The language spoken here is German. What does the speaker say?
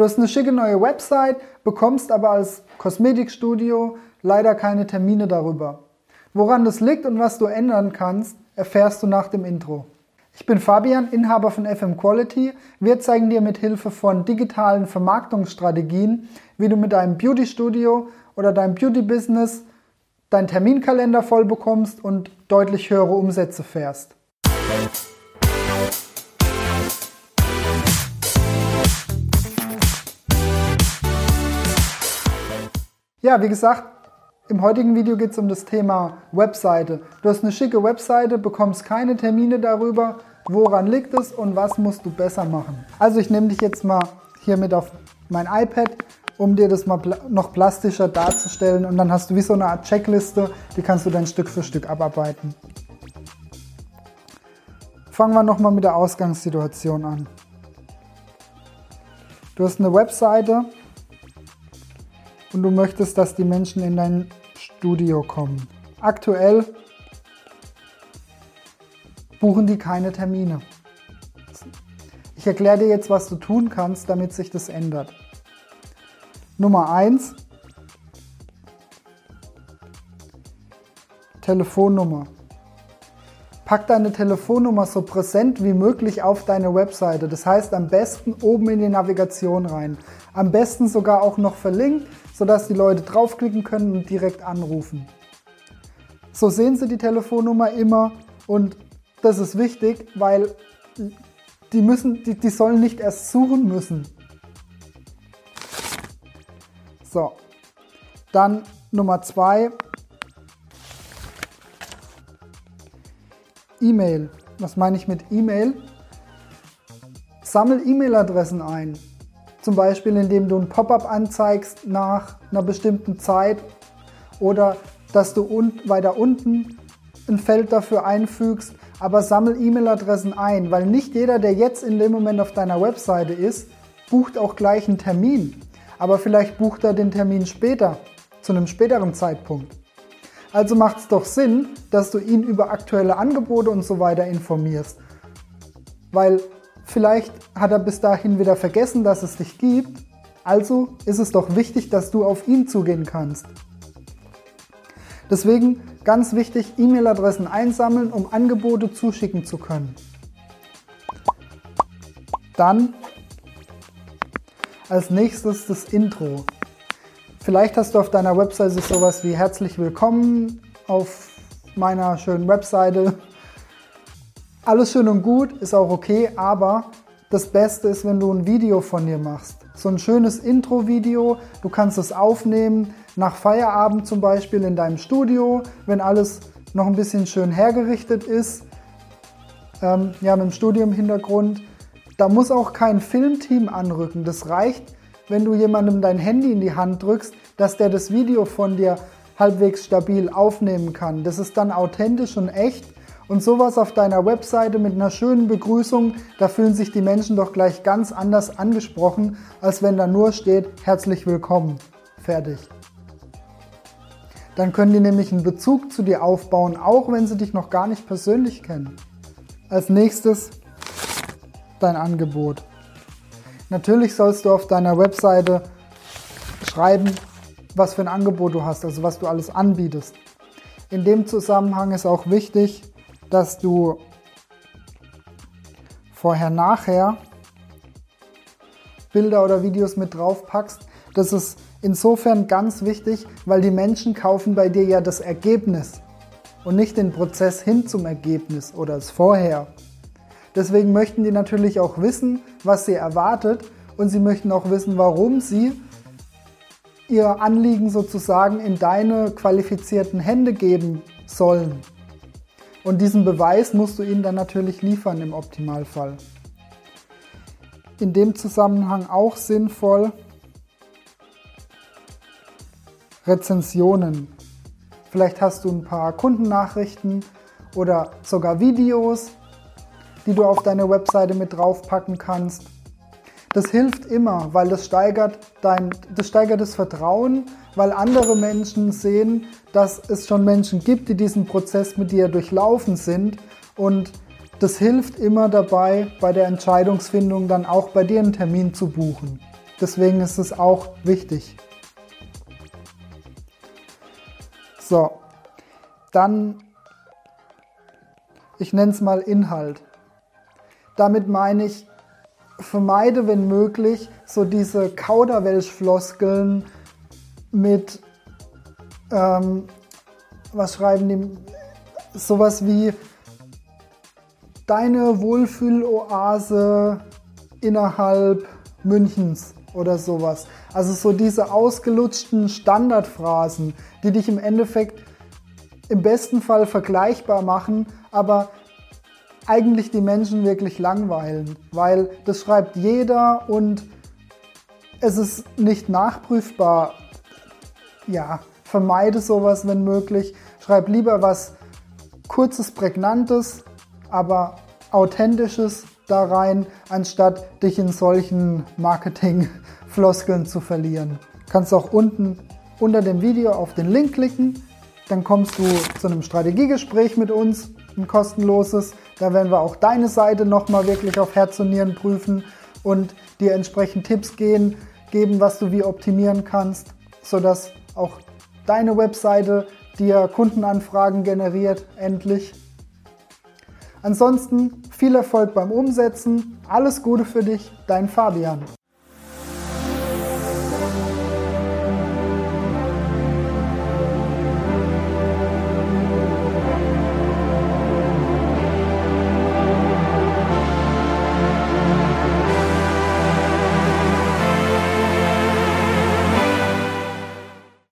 Du hast eine schicke neue Website, bekommst aber als Kosmetikstudio leider keine Termine darüber. Woran das liegt und was du ändern kannst, erfährst du nach dem Intro. Ich bin Fabian, Inhaber von FM Quality. Wir zeigen dir mit Hilfe von digitalen Vermarktungsstrategien, wie du mit deinem Beauty Studio oder deinem Beauty Business deinen Terminkalender voll bekommst und deutlich höhere Umsätze fährst. Ja, wie gesagt, im heutigen Video geht es um das Thema Webseite. Du hast eine schicke Webseite, bekommst keine Termine darüber. Woran liegt es und was musst du besser machen? Also ich nehme dich jetzt mal hier mit auf mein iPad, um dir das mal noch plastischer darzustellen. Und dann hast du wie so eine Art Checkliste, die kannst du dann Stück für Stück abarbeiten. Fangen wir nochmal mit der Ausgangssituation an. Du hast eine Webseite und du möchtest, dass die Menschen in dein Studio kommen. Aktuell buchen die keine Termine. Ich erkläre dir jetzt, was du tun kannst, damit sich das ändert. Nummer 1. Telefonnummer. Pack deine Telefonnummer so präsent wie möglich auf deine Webseite. Das heißt am besten oben in die Navigation rein. Am besten sogar auch noch verlinkt, sodass die Leute draufklicken können und direkt anrufen. So sehen sie die Telefonnummer immer und das ist wichtig, weil die, müssen, die, die sollen nicht erst suchen müssen. So, dann Nummer zwei. E-Mail. Was meine ich mit E-Mail? Sammel E-Mail-Adressen ein. Zum Beispiel, indem du ein Pop-up anzeigst nach einer bestimmten Zeit oder dass du un weiter unten ein Feld dafür einfügst, aber sammel E-Mail-Adressen ein, weil nicht jeder, der jetzt in dem Moment auf deiner Webseite ist, bucht auch gleich einen Termin. Aber vielleicht bucht er den Termin später, zu einem späteren Zeitpunkt. Also macht es doch Sinn, dass du ihn über aktuelle Angebote und so weiter informierst. Weil Vielleicht hat er bis dahin wieder vergessen, dass es dich gibt. Also ist es doch wichtig, dass du auf ihn zugehen kannst. Deswegen ganz wichtig, E-Mail-Adressen einsammeln, um Angebote zuschicken zu können. Dann als nächstes das Intro. Vielleicht hast du auf deiner Webseite sowas wie herzlich willkommen auf meiner schönen Webseite alles schön und gut, ist auch okay, aber das Beste ist, wenn du ein Video von dir machst. So ein schönes Intro-Video, du kannst es aufnehmen, nach Feierabend zum Beispiel in deinem Studio, wenn alles noch ein bisschen schön hergerichtet ist, ähm, ja, mit dem Studio im Hintergrund. Da muss auch kein Filmteam anrücken. Das reicht, wenn du jemandem dein Handy in die Hand drückst, dass der das Video von dir halbwegs stabil aufnehmen kann. Das ist dann authentisch und echt und sowas auf deiner Webseite mit einer schönen Begrüßung, da fühlen sich die Menschen doch gleich ganz anders angesprochen, als wenn da nur steht, herzlich willkommen. Fertig. Dann können die nämlich einen Bezug zu dir aufbauen, auch wenn sie dich noch gar nicht persönlich kennen. Als nächstes dein Angebot. Natürlich sollst du auf deiner Webseite schreiben, was für ein Angebot du hast, also was du alles anbietest. In dem Zusammenhang ist auch wichtig, dass du vorher-nachher Bilder oder Videos mit drauf packst. Das ist insofern ganz wichtig, weil die Menschen kaufen bei dir ja das Ergebnis und nicht den Prozess hin zum Ergebnis oder das Vorher. Deswegen möchten die natürlich auch wissen, was sie erwartet und sie möchten auch wissen, warum sie ihr Anliegen sozusagen in deine qualifizierten Hände geben sollen. Und diesen Beweis musst du ihnen dann natürlich liefern im Optimalfall. In dem Zusammenhang auch sinnvoll Rezensionen. Vielleicht hast du ein paar Kundennachrichten oder sogar Videos, die du auf deine Webseite mit draufpacken kannst. Das hilft immer, weil das steigert, dein, das steigert das Vertrauen, weil andere Menschen sehen, dass es schon Menschen gibt, die diesen Prozess mit dir durchlaufen sind. Und das hilft immer dabei, bei der Entscheidungsfindung dann auch bei dir einen Termin zu buchen. Deswegen ist es auch wichtig. So, dann, ich nenne es mal Inhalt. Damit meine ich, vermeide, wenn möglich, so diese Kauderwelsch-Floskeln mit, ähm, was schreiben die, sowas wie deine Wohlfühloase innerhalb Münchens oder sowas. Also so diese ausgelutschten Standardphrasen, die dich im Endeffekt im besten Fall vergleichbar machen, aber eigentlich die Menschen wirklich langweilen, weil das schreibt jeder und es ist nicht nachprüfbar. Ja, vermeide sowas, wenn möglich. Schreib lieber was kurzes, prägnantes, aber authentisches da rein, anstatt dich in solchen Marketing-Floskeln zu verlieren. Kannst auch unten unter dem Video auf den Link klicken, dann kommst du zu einem Strategiegespräch mit uns, ein kostenloses. Da werden wir auch deine Seite nochmal wirklich auf Herz und Nieren prüfen und dir entsprechend Tipps gehen, geben, was du wie optimieren kannst, sodass auch deine Webseite dir Kundenanfragen generiert, endlich. Ansonsten viel Erfolg beim Umsetzen, alles Gute für dich, dein Fabian.